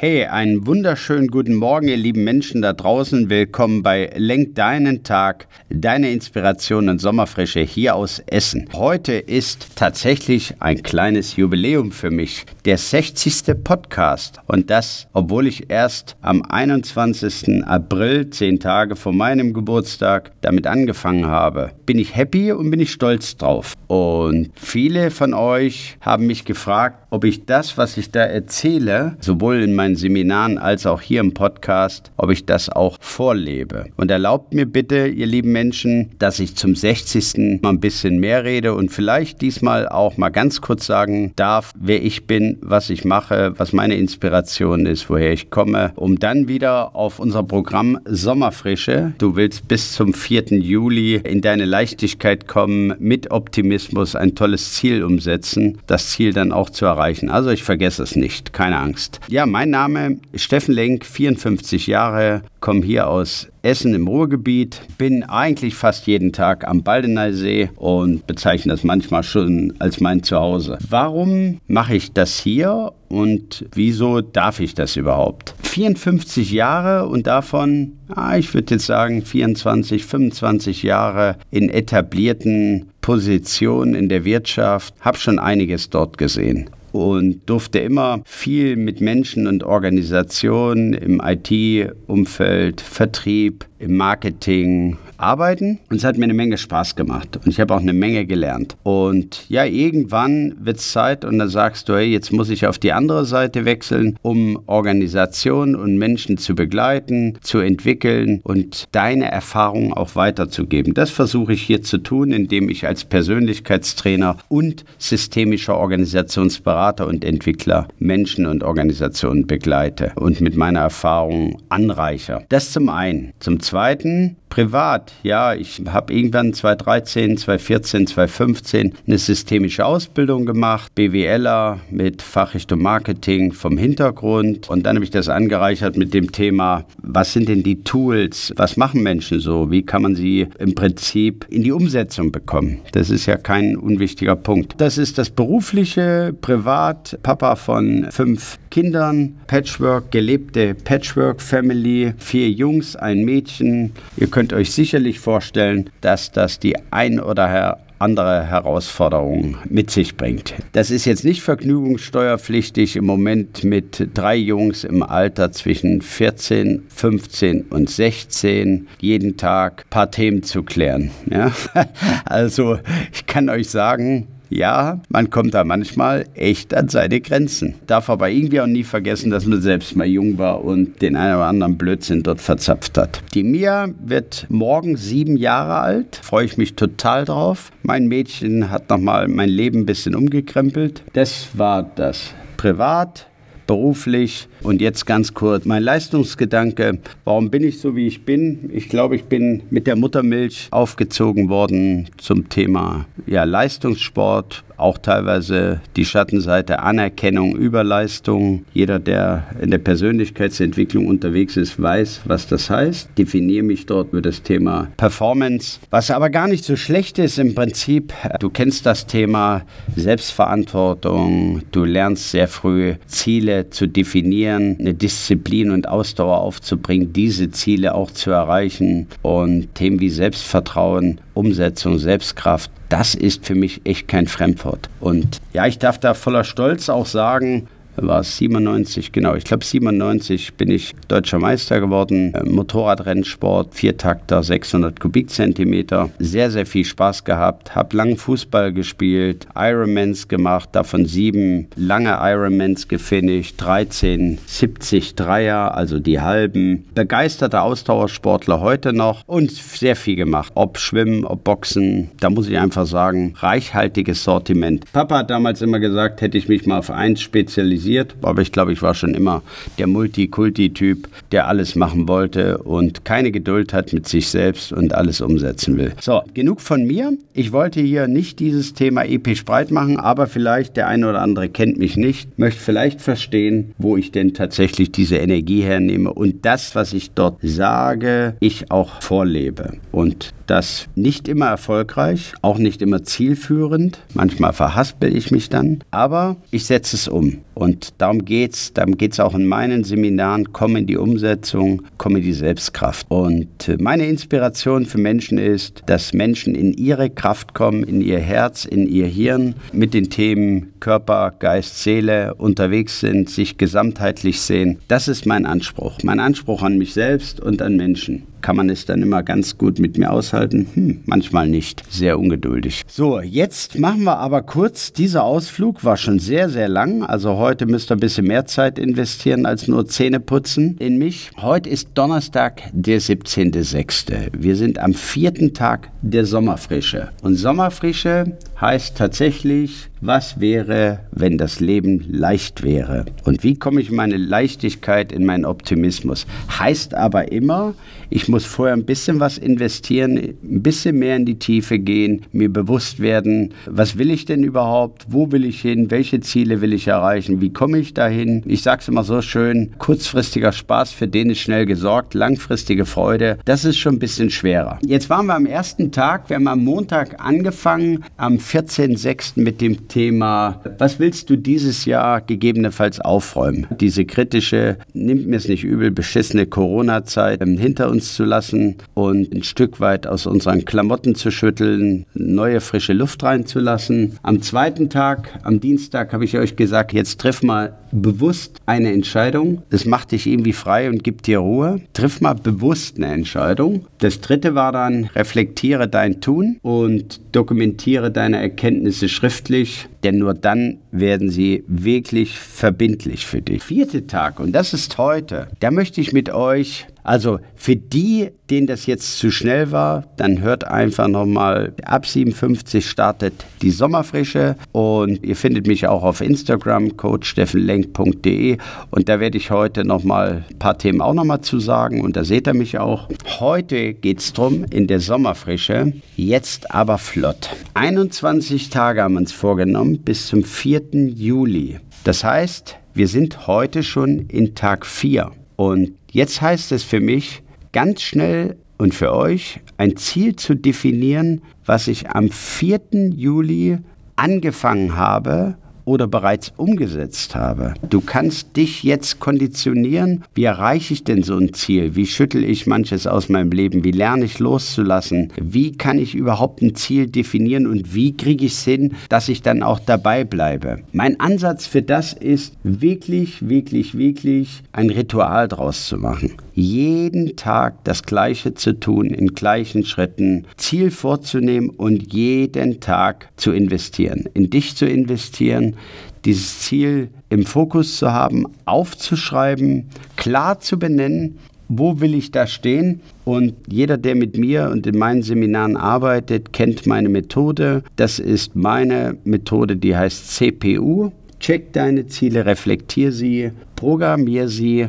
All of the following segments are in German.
Hey, einen wunderschönen guten Morgen, ihr lieben Menschen da draußen. Willkommen bei Lenk deinen Tag, deine Inspiration und Sommerfrische hier aus Essen. Heute ist tatsächlich ein kleines Jubiläum für mich. Der 60. Podcast. Und das, obwohl ich erst am 21. April, zehn Tage vor meinem Geburtstag, damit angefangen habe. Bin ich happy und bin ich stolz drauf. Und viele von euch haben mich gefragt, ob ich das, was ich da erzähle, sowohl in meinen Seminaren als auch hier im Podcast, ob ich das auch vorlebe. Und erlaubt mir bitte, ihr lieben Menschen, dass ich zum 60. mal ein bisschen mehr rede und vielleicht diesmal auch mal ganz kurz sagen darf, wer ich bin, was ich mache, was meine Inspiration ist, woher ich komme, um dann wieder auf unser Programm Sommerfrische, du willst bis zum 4. Juli in deine Leichtigkeit kommen, mit Optimismus ein tolles Ziel umsetzen, das Ziel dann auch zu erreichen erreichen. Also ich vergesse es nicht, keine Angst. Ja, mein Name ist Steffen Lenk, 54 Jahre, komme hier aus Essen im Ruhrgebiet, bin eigentlich fast jeden Tag am Baldeneysee und bezeichne das manchmal schon als mein Zuhause. Warum mache ich das hier und wieso darf ich das überhaupt? 54 Jahre und davon, ah, ich würde jetzt sagen 24, 25 Jahre in etablierten Positionen in der Wirtschaft, habe schon einiges dort gesehen und durfte immer viel mit Menschen und Organisationen im IT-Umfeld, Vertrieb, im Marketing arbeiten und es hat mir eine Menge Spaß gemacht und ich habe auch eine Menge gelernt. Und ja, irgendwann wird es Zeit und dann sagst du, hey, jetzt muss ich auf die andere Seite wechseln, um Organisationen und Menschen zu begleiten, zu entwickeln und deine Erfahrungen auch weiterzugeben. Das versuche ich hier zu tun, indem ich als Persönlichkeitstrainer und systemischer Organisationsberater und Entwickler Menschen und Organisationen begleite und mit meiner Erfahrung anreicher. Das zum einen. Zum zweiten, privat, ja, ich habe irgendwann 2013, 2014, 2015 eine systemische Ausbildung gemacht, BWLer mit Fachrichtung Marketing vom Hintergrund und dann habe ich das angereichert mit dem Thema, was sind denn die Tools, was machen Menschen so, wie kann man sie im Prinzip in die Umsetzung bekommen. Das ist ja kein unwichtiger Punkt. Das ist das berufliche, privat, Papa von fünf Kindern, Patchwork, gelebte Patchwork-Family, vier Jungs, ein Mädchen. Ihr könnt euch sicherlich vorstellen, dass das die ein oder andere Herausforderungen mit sich bringt. Das ist jetzt nicht vergnügungssteuerpflichtig im Moment mit drei Jungs im Alter zwischen 14, 15 und 16 jeden Tag ein paar Themen zu klären. Ja? Also ich kann euch sagen, ja, man kommt da manchmal echt an seine Grenzen. Darf aber irgendwie auch nie vergessen, dass man selbst mal jung war und den einen oder anderen Blödsinn dort verzapft hat. Die Mia wird morgen sieben Jahre alt. Freue ich mich total drauf. Mein Mädchen hat nochmal mein Leben ein bisschen umgekrempelt. Das war das. Privat, beruflich. Und jetzt ganz kurz mein Leistungsgedanke. Warum bin ich so, wie ich bin? Ich glaube, ich bin mit der Muttermilch aufgezogen worden zum Thema ja, Leistungssport, auch teilweise die Schattenseite Anerkennung über Leistung. Jeder, der in der Persönlichkeitsentwicklung unterwegs ist, weiß, was das heißt. Definiere mich dort über das Thema Performance. Was aber gar nicht so schlecht ist im Prinzip, du kennst das Thema Selbstverantwortung. Du lernst sehr früh Ziele zu definieren, eine Disziplin und Ausdauer aufzubringen, diese Ziele auch zu erreichen und Themen wie Selbstvertrauen Umsetzung, Selbstkraft, das ist für mich echt kein Fremdwort. Und ja, ich darf da voller Stolz auch sagen, war es 97, genau, ich glaube 97 bin ich deutscher Meister geworden. Äh, Motorradrennsport, Viertakter, 600 Kubikzentimeter. Sehr, sehr viel Spaß gehabt. Hab lang Fußball gespielt, Ironmans gemacht, davon sieben lange Ironmans gefinisht, 13 70 Dreier, also die halben. Begeisterter Ausdauersportler heute noch und sehr viel gemacht. Ob Schwimmen, ob Boxen, da muss ich einfach sagen, reichhaltiges Sortiment. Papa hat damals immer gesagt, hätte ich mich mal auf eins spezialisiert, organisiert, aber ich glaube, ich war schon immer der Multikulti-Typ, der alles machen wollte und keine Geduld hat mit sich selbst und alles umsetzen will. So, genug von mir. Ich wollte hier nicht dieses Thema episch breit machen, aber vielleicht der eine oder andere kennt mich nicht, möchte vielleicht verstehen, wo ich denn tatsächlich diese Energie hernehme und das, was ich dort sage, ich auch vorlebe. Und das nicht immer erfolgreich, auch nicht immer zielführend. Manchmal verhaspel ich mich dann, aber ich setze es um. Und darum geht es. Darum geht es auch in meinen Seminaren. Komm in die Umsetzung, komm in die Selbstkraft. Und äh, meine Inspiration für Menschen ist, dass Menschen in ihre Kraft kommen, in ihr Herz, in ihr Hirn, mit den Themen Körper, Geist, Seele unterwegs sind, sich gesamtheitlich sehen. Das ist mein Anspruch. Mein Anspruch an mich selbst und an Menschen kann man es dann immer ganz gut mit mir aushalten? Hm, manchmal nicht. Sehr ungeduldig. So, jetzt machen wir aber kurz. Dieser Ausflug war schon sehr, sehr lang. Also heute müsst ihr ein bisschen mehr Zeit investieren als nur Zähne putzen in mich. Heute ist Donnerstag, der 17.06. Wir sind am vierten Tag der Sommerfrische. Und Sommerfrische heißt tatsächlich, was wäre, wenn das Leben leicht wäre? Und wie komme ich in meine Leichtigkeit, in meinen Optimismus? Heißt aber immer, ich muss vorher ein bisschen was investieren, ein bisschen mehr in die Tiefe gehen, mir bewusst werden, was will ich denn überhaupt, wo will ich hin, welche Ziele will ich erreichen, wie komme ich dahin? Ich sage es immer so schön, kurzfristiger Spaß, für den ist schnell gesorgt, langfristige Freude, das ist schon ein bisschen schwerer. Jetzt waren wir am ersten Tag, wir haben am Montag angefangen, am 14.06. mit dem Thema, was willst du dieses Jahr gegebenenfalls aufräumen? Diese kritische, nimmt mir es nicht übel, beschissene Corona-Zeit hinter uns zu lassen und ein Stück weit aus unseren Klamotten zu schütteln, neue frische Luft reinzulassen. Am zweiten Tag, am Dienstag, habe ich euch gesagt, jetzt triff mal bewusst eine Entscheidung. Das macht dich irgendwie frei und gibt dir Ruhe. Triff mal bewusst eine Entscheidung. Das dritte war dann, reflektiere dein Tun und dokumentiere deine Erkenntnisse schriftlich, denn nur dann werden sie wirklich verbindlich für dich. Vierte Tag, und das ist heute, da möchte ich mit euch also für die, denen das jetzt zu schnell war, dann hört einfach nochmal, ab 57 startet die Sommerfrische und ihr findet mich auch auf Instagram, coachsteffenlenk.de und da werde ich heute nochmal ein paar Themen auch nochmal zu sagen und da seht ihr mich auch. Heute geht es darum, in der Sommerfrische, jetzt aber flott. 21 Tage haben wir uns vorgenommen bis zum 4. Juli. Das heißt, wir sind heute schon in Tag 4. Und jetzt heißt es für mich, ganz schnell und für euch ein Ziel zu definieren, was ich am 4. Juli angefangen habe oder bereits umgesetzt habe. Du kannst dich jetzt konditionieren. Wie erreiche ich denn so ein Ziel? Wie schüttel ich manches aus meinem Leben? Wie lerne ich loszulassen? Wie kann ich überhaupt ein Ziel definieren und wie kriege ich es hin, dass ich dann auch dabei bleibe? Mein Ansatz für das ist wirklich, wirklich, wirklich ein Ritual draus zu machen jeden Tag das Gleiche zu tun, in gleichen Schritten, Ziel vorzunehmen und jeden Tag zu investieren, in dich zu investieren, dieses Ziel im Fokus zu haben, aufzuschreiben, klar zu benennen, wo will ich da stehen? Und jeder, der mit mir und in meinen Seminaren arbeitet, kennt meine Methode. Das ist meine Methode, die heißt CPU. Check deine Ziele, reflektier sie, programmier sie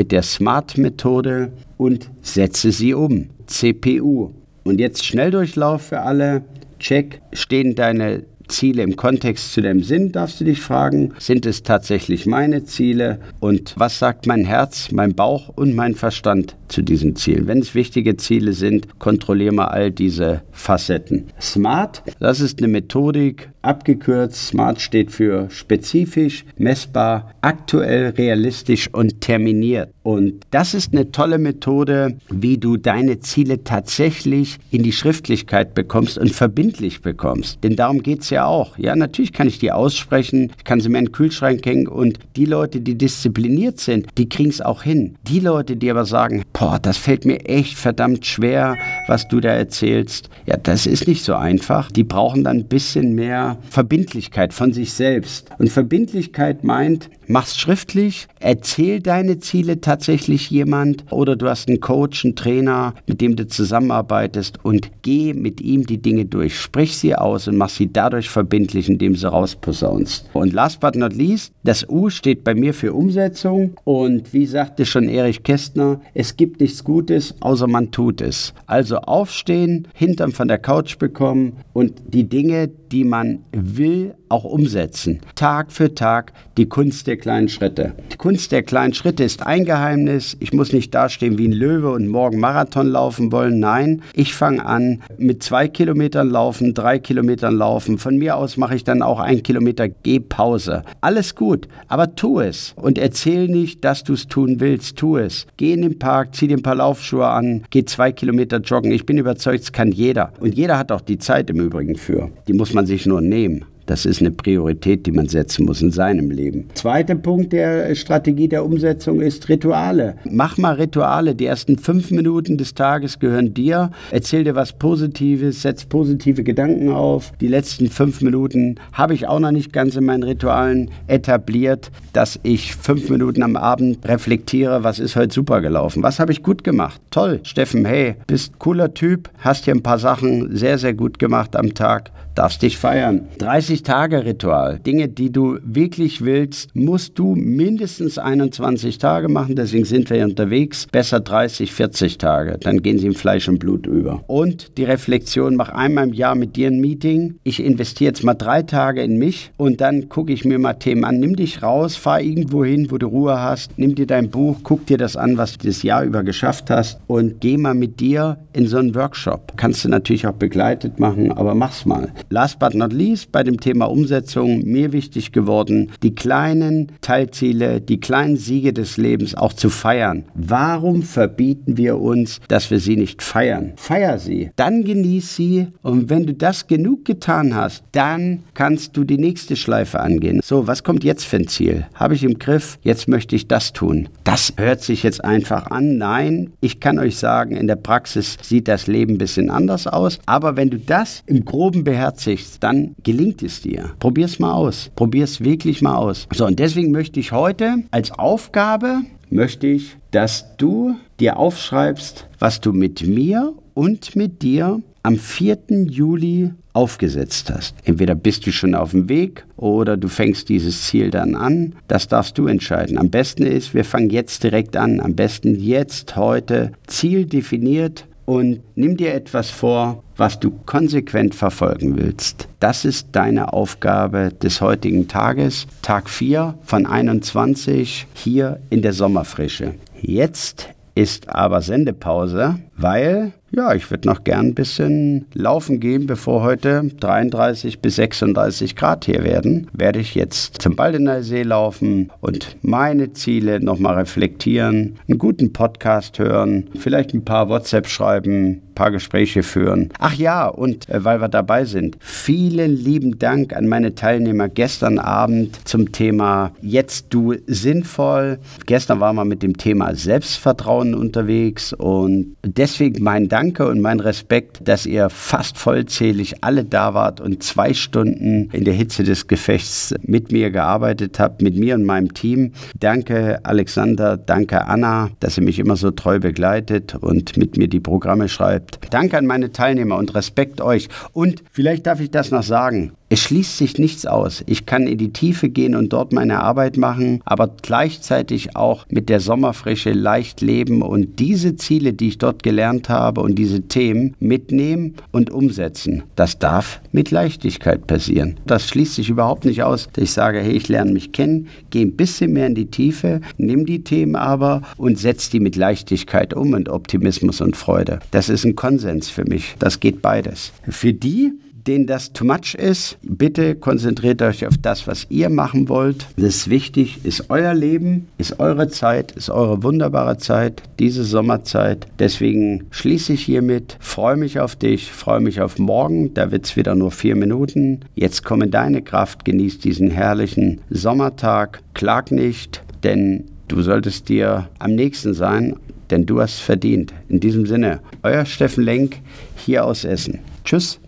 mit der SMART-Methode und setze sie um. CPU. Und jetzt Schnelldurchlauf für alle. Check, stehen deine Ziele im Kontext zu deinem Sinn, darfst du dich fragen. Sind es tatsächlich meine Ziele? Und was sagt mein Herz, mein Bauch und mein Verstand zu diesen Zielen? Wenn es wichtige Ziele sind, kontrolliere mal all diese Facetten. Smart, das ist eine Methodik, abgekürzt. Smart steht für spezifisch, messbar, aktuell, realistisch und terminiert. Und das ist eine tolle Methode, wie du deine Ziele tatsächlich in die Schriftlichkeit bekommst und verbindlich bekommst. Denn darum geht es ja auch. Ja, natürlich kann ich die aussprechen, ich kann sie mir in den Kühlschrank hängen und die Leute, die diszipliniert sind, die kriegen es auch hin. Die Leute, die aber sagen, boah, das fällt mir echt verdammt schwer, was du da erzählst, ja, das ist nicht so einfach. Die brauchen dann ein bisschen mehr Verbindlichkeit von sich selbst. Und Verbindlichkeit meint, mach's schriftlich, erzähl deine Ziele tatsächlich jemand oder du hast einen Coach, einen Trainer, mit dem du zusammenarbeitest und geh mit ihm die Dinge durch. Sprich sie aus und mach sie dadurch verbindlich, indem sie rausposaunst. Und last but not least, das U steht bei mir für Umsetzung. Und wie sagte schon Erich Kästner, es gibt nichts Gutes, außer man tut es. Also aufstehen, Hintern von der Couch bekommen und die Dinge, die man will, auch umsetzen. Tag für Tag die Kunst der kleinen Schritte. Die Kunst der kleinen Schritte ist ein Geheimnis. Ich muss nicht dastehen wie ein Löwe und morgen Marathon laufen wollen. Nein, ich fange an mit zwei Kilometern laufen, drei Kilometern laufen. Von mir aus mache ich dann auch ein Kilometer Gehpause. Alles gut, aber tu es und erzähl nicht, dass du es tun willst. Tu es. Geh in den Park, zieh dir ein paar Laufschuhe an, geh zwei Kilometer joggen. Ich bin überzeugt, es kann jeder. Und jeder hat auch die Zeit im Übrigen für. Die muss man sich nur nehmen. Das ist eine Priorität, die man setzen muss in seinem Leben. Zweiter Punkt der Strategie der Umsetzung ist Rituale. Mach mal Rituale. Die ersten fünf Minuten des Tages gehören dir. Erzähl dir was Positives, setz positive Gedanken auf. Die letzten fünf Minuten habe ich auch noch nicht ganz in meinen Ritualen etabliert, dass ich fünf Minuten am Abend reflektiere, was ist heute super gelaufen, was habe ich gut gemacht. Toll, Steffen, hey, bist cooler Typ, hast hier ein paar Sachen sehr, sehr gut gemacht am Tag darfst dich feiern. 30-Tage-Ritual. Dinge, die du wirklich willst, musst du mindestens 21 Tage machen. Deswegen sind wir hier unterwegs. Besser 30, 40 Tage. Dann gehen sie in Fleisch und Blut über. Und die Reflexion, mach einmal im Jahr mit dir ein Meeting. Ich investiere jetzt mal drei Tage in mich und dann gucke ich mir mal Themen an. Nimm dich raus, fahr irgendwo hin, wo du Ruhe hast. Nimm dir dein Buch, guck dir das an, was du das Jahr über geschafft hast und geh mal mit dir in so einen Workshop. Kannst du natürlich auch begleitet machen, aber mach's mal. Last but not least bei dem Thema Umsetzung mir wichtig geworden, die kleinen Teilziele, die kleinen Siege des Lebens auch zu feiern. Warum verbieten wir uns, dass wir sie nicht feiern? Feier sie, dann genieß sie und wenn du das genug getan hast, dann kannst du die nächste Schleife angehen. So, was kommt jetzt für ein Ziel? Habe ich im Griff? Jetzt möchte ich das tun. Das hört sich jetzt einfach an. Nein, ich kann euch sagen, in der Praxis sieht das Leben ein bisschen anders aus. Aber wenn du das im Groben beherrschst, beherzigst, dann gelingt es dir. Probier es mal aus. Probier es wirklich mal aus. So, und deswegen möchte ich heute als Aufgabe, möchte ich, dass du dir aufschreibst, was du mit mir und mit dir am 4. Juli aufgesetzt hast. Entweder bist du schon auf dem Weg oder du fängst dieses Ziel dann an. Das darfst du entscheiden. Am besten ist, wir fangen jetzt direkt an. Am besten jetzt, heute, Ziel definiert, und nimm dir etwas vor, was du konsequent verfolgen willst. Das ist deine Aufgabe des heutigen Tages, Tag 4 von 21 hier in der Sommerfrische. Jetzt ist aber Sendepause, weil ja, ich würde noch gern ein bisschen laufen gehen, bevor heute 33 bis 36 Grad hier werden. Werde ich jetzt zum Baldener See laufen und meine Ziele nochmal reflektieren, einen guten Podcast hören, vielleicht ein paar WhatsApp schreiben, ein paar Gespräche führen. Ach ja, und äh, weil wir dabei sind, vielen lieben Dank an meine Teilnehmer gestern Abend zum Thema Jetzt du sinnvoll. Gestern waren wir mit dem Thema Selbstvertrauen unterwegs und deswegen mein Dank Danke und mein Respekt, dass ihr fast vollzählig alle da wart und zwei Stunden in der Hitze des Gefechts mit mir gearbeitet habt, mit mir und meinem Team. Danke Alexander, danke Anna, dass ihr mich immer so treu begleitet und mit mir die Programme schreibt. Danke an meine Teilnehmer und Respekt euch. Und vielleicht darf ich das noch sagen. Es schließt sich nichts aus. Ich kann in die Tiefe gehen und dort meine Arbeit machen, aber gleichzeitig auch mit der Sommerfrische leicht leben und diese Ziele, die ich dort gelernt habe und diese Themen mitnehmen und umsetzen. Das darf mit Leichtigkeit passieren. Das schließt sich überhaupt nicht aus, dass ich sage, hey, ich lerne mich kennen, gehe ein bisschen mehr in die Tiefe, nimm die Themen aber und setze die mit Leichtigkeit um und Optimismus und Freude. Das ist ein Konsens für mich. Das geht beides. Für die, denen das too much ist, bitte konzentriert euch auf das, was ihr machen wollt. Das ist wichtig, ist euer Leben, ist eure Zeit, ist eure wunderbare Zeit, diese Sommerzeit. Deswegen schließe ich hiermit, freue mich auf dich, freue mich auf morgen, da wird es wieder nur vier Minuten. Jetzt komm in deine Kraft, genieß diesen herrlichen Sommertag, klag nicht, denn du solltest dir am nächsten sein, denn du hast verdient. In diesem Sinne, euer Steffen Lenk hier aus Essen. Tschüss.